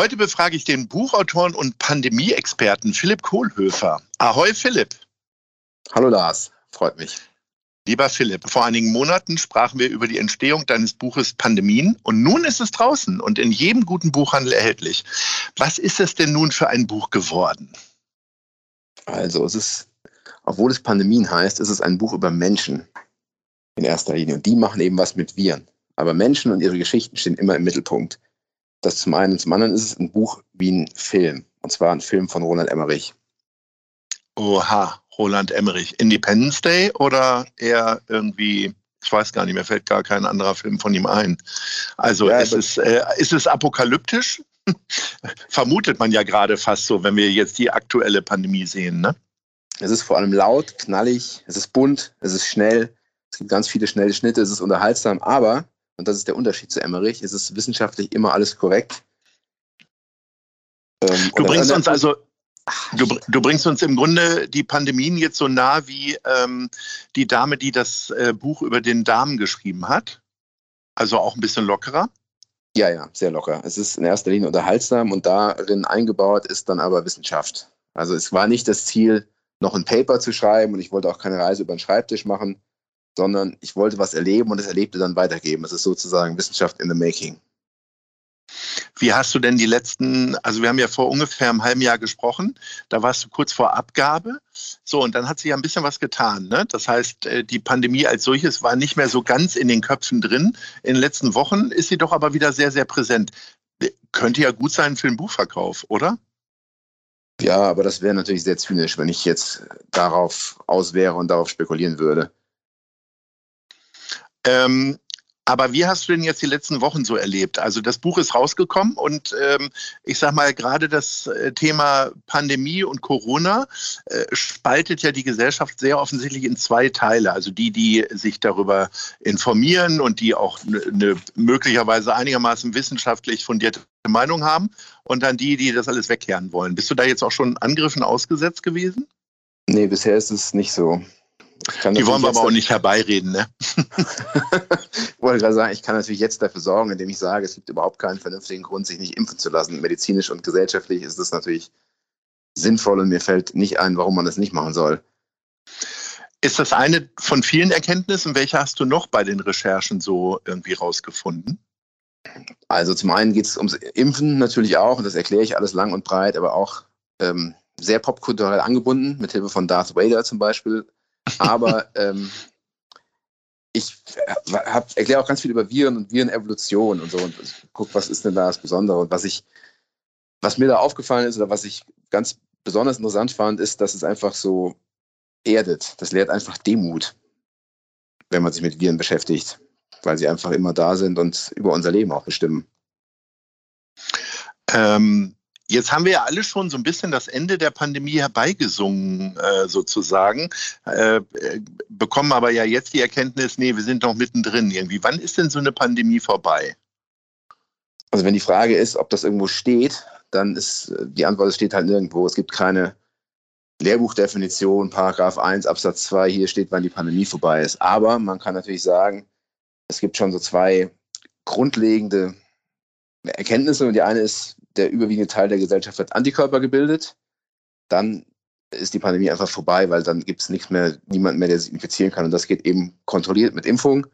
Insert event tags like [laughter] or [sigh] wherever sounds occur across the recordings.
Heute befrage ich den Buchautoren und Pandemie-Experten Philipp Kohlhöfer. Ahoi Philipp. Hallo Lars, freut mich. Lieber Philipp, vor einigen Monaten sprachen wir über die Entstehung deines Buches Pandemien und nun ist es draußen und in jedem guten Buchhandel erhältlich. Was ist es denn nun für ein Buch geworden? Also es ist, obwohl es Pandemien heißt, ist es ein Buch über Menschen in erster Linie und die machen eben was mit Viren. Aber Menschen und ihre Geschichten stehen immer im Mittelpunkt. Das zum einen. Und zum anderen ist es ein Buch wie ein Film. Und zwar ein Film von Roland Emmerich. Oha, Roland Emmerich. Independence Day oder eher irgendwie, ich weiß gar nicht, mir fällt gar kein anderer Film von ihm ein. Also ja, ist, es, äh, ist es apokalyptisch? [laughs] Vermutet man ja gerade fast so, wenn wir jetzt die aktuelle Pandemie sehen, ne? Es ist vor allem laut, knallig, es ist bunt, es ist schnell, es gibt ganz viele schnelle Schnitte, es ist unterhaltsam, aber und das ist der Unterschied zu Emmerich, es ist wissenschaftlich immer alles korrekt. Ähm, du bringst uns also, du, du, bringst uns im Grunde die Pandemien jetzt so nah wie ähm, die Dame, die das äh, Buch über den Darm geschrieben hat. Also auch ein bisschen lockerer. Ja, ja, sehr locker. Es ist in erster Linie unterhaltsam und darin eingebaut ist dann aber Wissenschaft. Also es war nicht das Ziel, noch ein Paper zu schreiben und ich wollte auch keine Reise über den Schreibtisch machen, sondern ich wollte was erleben und das Erlebte dann weitergeben. Das ist sozusagen Wissenschaft in the making. Wie hast du denn die letzten, also wir haben ja vor ungefähr einem halben Jahr gesprochen, da warst du kurz vor Abgabe. So, und dann hat sich ja ein bisschen was getan. Ne? Das heißt, äh, die Pandemie als solches war nicht mehr so ganz in den Köpfen drin. In den letzten Wochen ist sie doch aber wieder sehr, sehr präsent. Könnte ja gut sein für den Buchverkauf, oder? Ja, aber das wäre natürlich sehr zynisch, wenn ich jetzt darauf aus wäre und darauf spekulieren würde. Ähm, aber wie hast du denn jetzt die letzten Wochen so erlebt? Also das Buch ist rausgekommen und ähm, ich sage mal, gerade das äh, Thema Pandemie und Corona äh, spaltet ja die Gesellschaft sehr offensichtlich in zwei Teile. Also die, die sich darüber informieren und die auch eine möglicherweise einigermaßen wissenschaftlich fundierte Meinung haben und dann die, die das alles wegkehren wollen. Bist du da jetzt auch schon Angriffen ausgesetzt gewesen? Nee, bisher ist es nicht so. Die wollen wir aber auch nicht herbeireden, ne? [laughs] ich wollte gerade sagen, ich kann natürlich jetzt dafür sorgen, indem ich sage, es gibt überhaupt keinen vernünftigen Grund, sich nicht impfen zu lassen. Medizinisch und gesellschaftlich ist das natürlich sinnvoll und mir fällt nicht ein, warum man das nicht machen soll. Ist das eine von vielen Erkenntnissen? Welche hast du noch bei den Recherchen so irgendwie rausgefunden? Also zum einen geht es ums Impfen natürlich auch, und das erkläre ich alles lang und breit, aber auch ähm, sehr popkulturell angebunden, mit Hilfe von Darth Vader zum Beispiel, aber ähm, ich erkläre auch ganz viel über Viren und Virenevolution und so und guck, was ist denn da das Besondere und was ich, was mir da aufgefallen ist oder was ich ganz besonders interessant fand, ist, dass es einfach so erdet. Das lehrt einfach Demut, wenn man sich mit Viren beschäftigt, weil sie einfach immer da sind und über unser Leben auch bestimmen. Ähm, Jetzt haben wir ja alle schon so ein bisschen das Ende der Pandemie herbeigesungen, äh, sozusagen, äh, bekommen aber ja jetzt die Erkenntnis, nee, wir sind noch mittendrin irgendwie. Wann ist denn so eine Pandemie vorbei? Also wenn die Frage ist, ob das irgendwo steht, dann ist die Antwort, es steht halt nirgendwo. Es gibt keine Lehrbuchdefinition, Paragraph 1, Absatz 2, hier steht, wann die Pandemie vorbei ist. Aber man kann natürlich sagen, es gibt schon so zwei grundlegende Erkenntnisse. Und die eine ist, der überwiegende Teil der Gesellschaft hat Antikörper gebildet, dann ist die Pandemie einfach vorbei, weil dann gibt es nichts mehr, niemand mehr, der sich infizieren kann. Und das geht eben kontrolliert mit Impfung.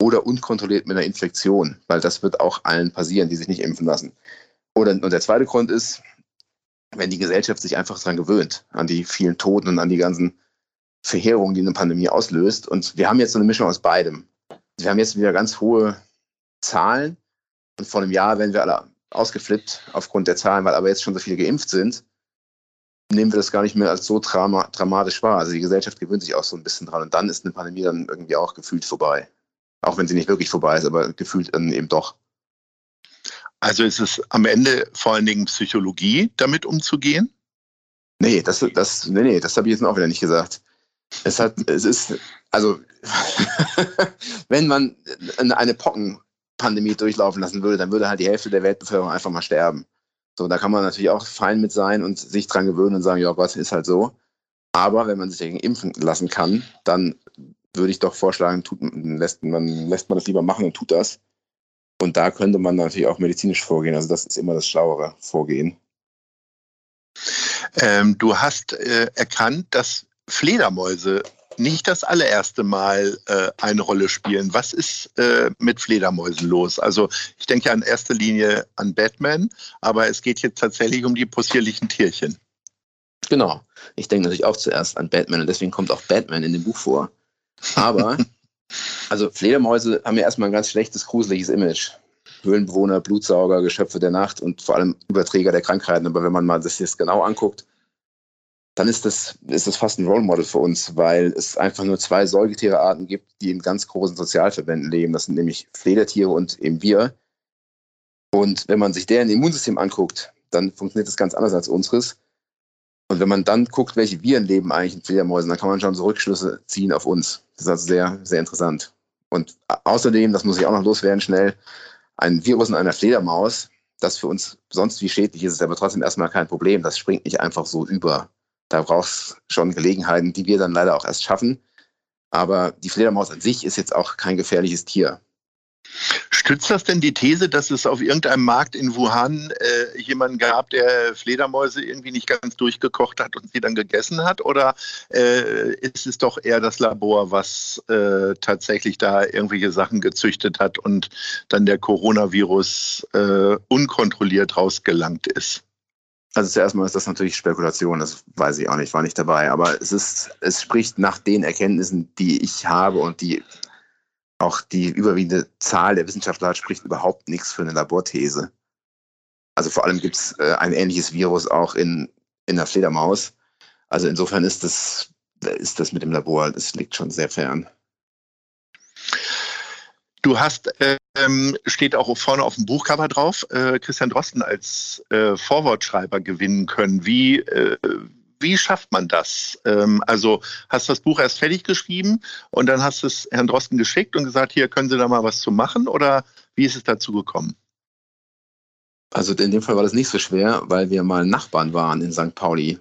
oder unkontrolliert mit einer Infektion, weil das wird auch allen passieren, die sich nicht impfen lassen. Oder, und der zweite Grund ist, wenn die Gesellschaft sich einfach daran gewöhnt, an die vielen Toten und an die ganzen Verheerungen, die eine Pandemie auslöst. Und wir haben jetzt so eine Mischung aus beidem. Wir haben jetzt wieder ganz hohe Zahlen und vor einem Jahr werden wir alle ausgeflippt aufgrund der Zahlen, weil aber jetzt schon so viele geimpft sind, nehmen wir das gar nicht mehr als so drama dramatisch wahr. Also die Gesellschaft gewöhnt sich auch so ein bisschen dran und dann ist eine Pandemie dann irgendwie auch gefühlt vorbei. Auch wenn sie nicht wirklich vorbei ist, aber gefühlt dann eben doch. Also ist es am Ende vor allen Dingen Psychologie, damit umzugehen? Nee, das, das, nee, nee, das habe ich jetzt auch wieder nicht gesagt. Es hat, es ist, also, [laughs] wenn man eine Pockenpandemie durchlaufen lassen würde, dann würde halt die Hälfte der Weltbevölkerung einfach mal sterben. So, da kann man natürlich auch fein mit sein und sich dran gewöhnen und sagen, ja Gott, ist halt so. Aber wenn man sich dagegen impfen lassen kann, dann würde ich doch vorschlagen, tut, lässt, man, lässt man das lieber machen und tut das. Und da könnte man natürlich auch medizinisch vorgehen. Also das ist immer das schlauere Vorgehen. Ähm, du hast äh, erkannt, dass Fledermäuse nicht das allererste Mal äh, eine Rolle spielen. Was ist äh, mit Fledermäusen los? Also ich denke in erster Linie an Batman, aber es geht jetzt tatsächlich um die possierlichen Tierchen. Genau. Ich denke natürlich auch zuerst an Batman und deswegen kommt auch Batman in dem Buch vor. Aber, [laughs] also Fledermäuse haben ja erstmal ein ganz schlechtes, gruseliges Image. Höhlenbewohner, Blutsauger, Geschöpfe der Nacht und vor allem Überträger der Krankheiten. Aber wenn man mal das jetzt genau anguckt, dann ist das, ist das fast ein Role Model für uns, weil es einfach nur zwei Säugetierearten gibt, die in ganz großen Sozialverbänden leben. Das sind nämlich Fledertiere und eben wir. Und wenn man sich deren Immunsystem anguckt, dann funktioniert das ganz anders als unseres. Und wenn man dann guckt, welche Viren leben eigentlich in Fledermäusen, dann kann man schon so Rückschlüsse ziehen auf uns. Das ist also sehr, sehr interessant. Und außerdem, das muss ich auch noch loswerden schnell, ein Virus in einer Fledermaus, das für uns sonst wie schädlich ist, ist aber trotzdem erstmal kein Problem. Das springt nicht einfach so über. Da braucht es schon Gelegenheiten, die wir dann leider auch erst schaffen. Aber die Fledermaus an sich ist jetzt auch kein gefährliches Tier. Stützt das denn die These, dass es auf irgendeinem Markt in Wuhan äh, jemanden gab, der Fledermäuse irgendwie nicht ganz durchgekocht hat und sie dann gegessen hat? Oder äh, ist es doch eher das Labor, was äh, tatsächlich da irgendwelche Sachen gezüchtet hat und dann der Coronavirus äh, unkontrolliert rausgelangt ist? Also zuerst mal ist das natürlich Spekulation, das weiß ich auch nicht, war nicht dabei. Aber es ist, es spricht nach den Erkenntnissen, die ich habe und die auch die überwiegende Zahl der Wissenschaftler hat, spricht überhaupt nichts für eine Laborthese. Also vor allem gibt es äh, ein ähnliches Virus auch in, in der Fledermaus. Also insofern ist das, ist das mit dem Labor, das liegt schon sehr fern. Du hast, ähm, steht auch vorne auf dem Buchcover drauf, äh, Christian Drosten als äh, Vorwortschreiber gewinnen können. Wie, äh, wie schafft man das? Ähm, also hast das Buch erst fertig geschrieben und dann hast es Herrn Drosten geschickt und gesagt, hier können Sie da mal was zu machen oder wie ist es dazu gekommen? Also in dem Fall war das nicht so schwer, weil wir mal Nachbarn waren in St. Pauli.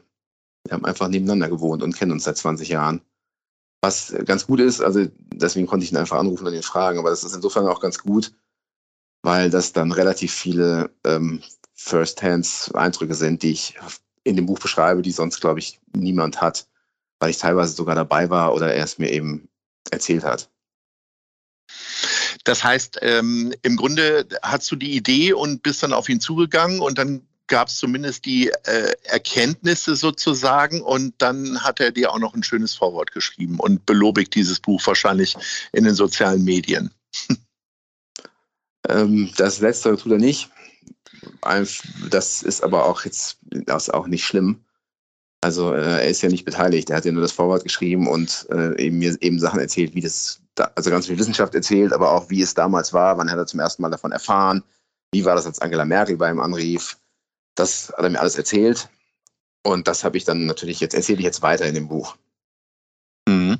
Wir haben einfach nebeneinander gewohnt und kennen uns seit 20 Jahren. Was ganz gut ist, also deswegen konnte ich ihn einfach anrufen und ihn fragen, aber das ist insofern auch ganz gut, weil das dann relativ viele ähm, First-Hands-Eindrücke sind, die ich in dem Buch beschreibe, die sonst, glaube ich, niemand hat, weil ich teilweise sogar dabei war oder er es mir eben erzählt hat. Das heißt, ähm, im Grunde hast du die Idee und bist dann auf ihn zugegangen und dann gab es zumindest die äh, Erkenntnisse sozusagen und dann hat er dir auch noch ein schönes Vorwort geschrieben und belobigt dieses Buch wahrscheinlich in den sozialen Medien. [laughs] ähm, das letzte tut er nicht. Das ist aber auch jetzt das auch nicht schlimm. Also äh, er ist ja nicht beteiligt. Er hat ja nur das Vorwort geschrieben und äh, eben mir eben Sachen erzählt, wie das, da, also ganz viel Wissenschaft erzählt, aber auch wie es damals war, wann hat er zum ersten Mal davon erfahren, wie war das, als Angela Merkel bei ihm anrief, das hat er mir alles erzählt. Und das habe ich dann natürlich jetzt, erzähle ich jetzt weiter in dem Buch. Mhm.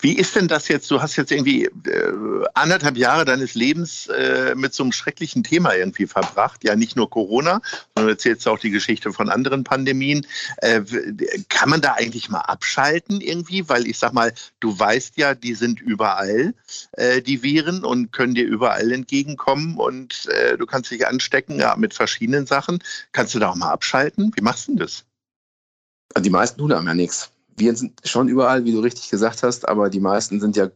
Wie ist denn das jetzt? Du hast jetzt irgendwie äh, anderthalb Jahre deines Lebens äh, mit so einem schrecklichen Thema irgendwie verbracht. Ja, nicht nur Corona, sondern erzählst auch die Geschichte von anderen Pandemien. Äh, kann man da eigentlich mal abschalten irgendwie? Weil ich sag mal, du weißt ja, die sind überall, äh, die Viren, und können dir überall entgegenkommen und äh, du kannst dich anstecken ja, mit verschiedenen Sachen. Kannst du da auch mal abschalten? Wie machst du denn das? Die meisten tun einem ja nichts. Viren sind schon überall, wie du richtig gesagt hast, aber die meisten sind ja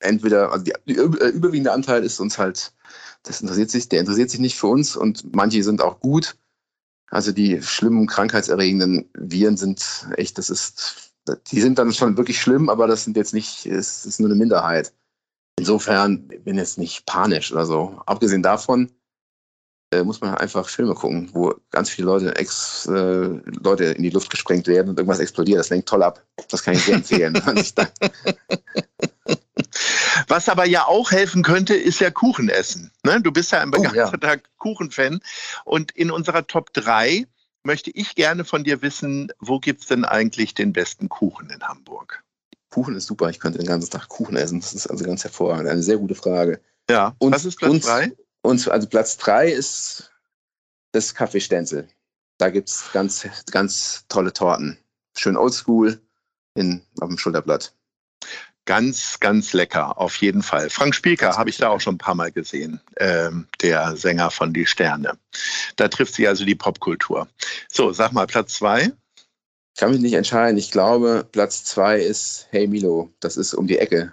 entweder, also die, die überwiegende Anteil ist uns halt, das interessiert sich, der interessiert sich nicht für uns und manche sind auch gut. Also die schlimmen krankheitserregenden Viren sind echt, das ist, die sind dann schon wirklich schlimm, aber das sind jetzt nicht, es ist nur eine Minderheit. Insofern bin ich jetzt nicht panisch oder so. Abgesehen davon äh, muss man einfach Filme gucken, wo ganz viele Leute, ex, äh, Leute in die Luft gesprengt werden und irgendwas explodiert. Das lenkt toll ab. Das kann ich sehr empfehlen. [laughs] Was aber ja auch helfen könnte, ist ja Kuchen essen. Ne? Du bist ja ein begeisterter oh, ja. Kuchenfan. Und in unserer Top 3 möchte ich gerne von dir wissen, wo gibt es denn eigentlich den besten Kuchen in Hamburg? Kuchen ist super. Ich könnte den ganzen Tag Kuchen essen. Das ist also ganz hervorragend. Eine sehr gute Frage. Ja. Und, Was ist Platz 3? Und also Platz 3 ist das Café Stenzel. Da gibt es ganz, ganz tolle Torten. Schön oldschool in, auf dem Schulterblatt. Ganz, ganz lecker, auf jeden Fall. Frank Spielker habe ich da auch schon ein paar Mal gesehen, ähm, der Sänger von Die Sterne. Da trifft sich also die Popkultur. So, sag mal, Platz zwei. Ich kann mich nicht entscheiden. Ich glaube, Platz zwei ist Hey Milo. Das ist um die Ecke.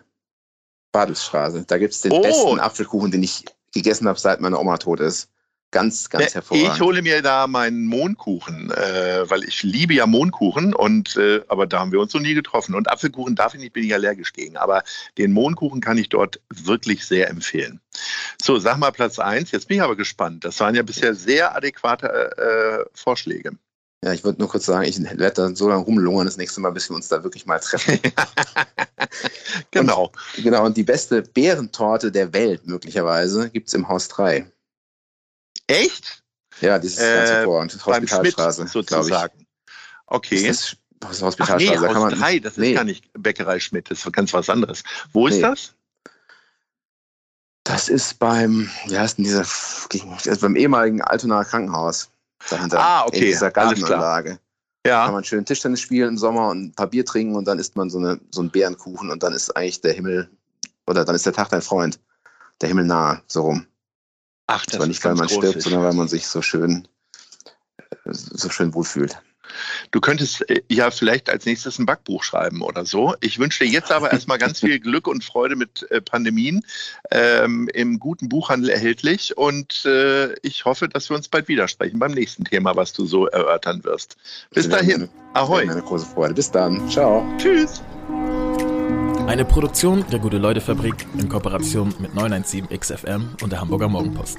Badelsstraße. Da gibt es den oh. besten Apfelkuchen, den ich gegessen habe, seit meine Oma tot ist. Ganz, ganz hervorragend. Ich hole mir da meinen Mohnkuchen, äh, weil ich liebe ja Mohnkuchen und äh, aber da haben wir uns noch nie getroffen. Und Apfelkuchen darf ich nicht, bin ich allergisch gegen. Aber den Mohnkuchen kann ich dort wirklich sehr empfehlen. So, sag mal Platz 1. Jetzt bin ich aber gespannt. Das waren ja bisher sehr adäquate äh, Vorschläge. Ja, ich wollte nur kurz sagen, ich werde da so lange rumlungern das nächste Mal, bis wir uns da wirklich mal treffen. [laughs] [laughs] genau. Und, genau, und die beste Bärentorte der Welt möglicherweise gibt es im Haus 3. Echt? Ja, dieses äh, ganz hervorragend. Hospitalstraße, sozusagen. Okay. Das ist Hospitalstraße. Ach nee, Haus 3, das nee. ist gar nicht Bäckerei Schmidt, das ist ganz was anderes. Wo ist nee. das? Das ist beim, wie heißt denn dieser, ist beim ehemaligen Altonaer Krankenhaus dahinter. Ah, okay. In dieser Gartenanlage. Ja. Kann man schön Tischtennis spielen im Sommer und ein paar Bier trinken und dann isst man so, eine, so einen Bärenkuchen und dann ist eigentlich der Himmel, oder dann ist der Tag dein Freund. Der Himmel nahe, so rum. Ach, das Aber nicht, weil man stirbt, sondern weil man sich so schön, so schön wohlfühlt. Du könntest äh, ja vielleicht als nächstes ein Backbuch schreiben oder so. Ich wünsche dir jetzt aber erstmal ganz viel Glück und Freude mit äh, Pandemien ähm, im guten Buchhandel erhältlich und äh, ich hoffe, dass wir uns bald widersprechen beim nächsten Thema, was du so erörtern wirst. Bis dahin. Ahoi. Eine große Freude. Bis dann. Ciao. Tschüss. Eine Produktion der Gute-Leute-Fabrik in Kooperation mit 917XFM und der Hamburger Morgenpost.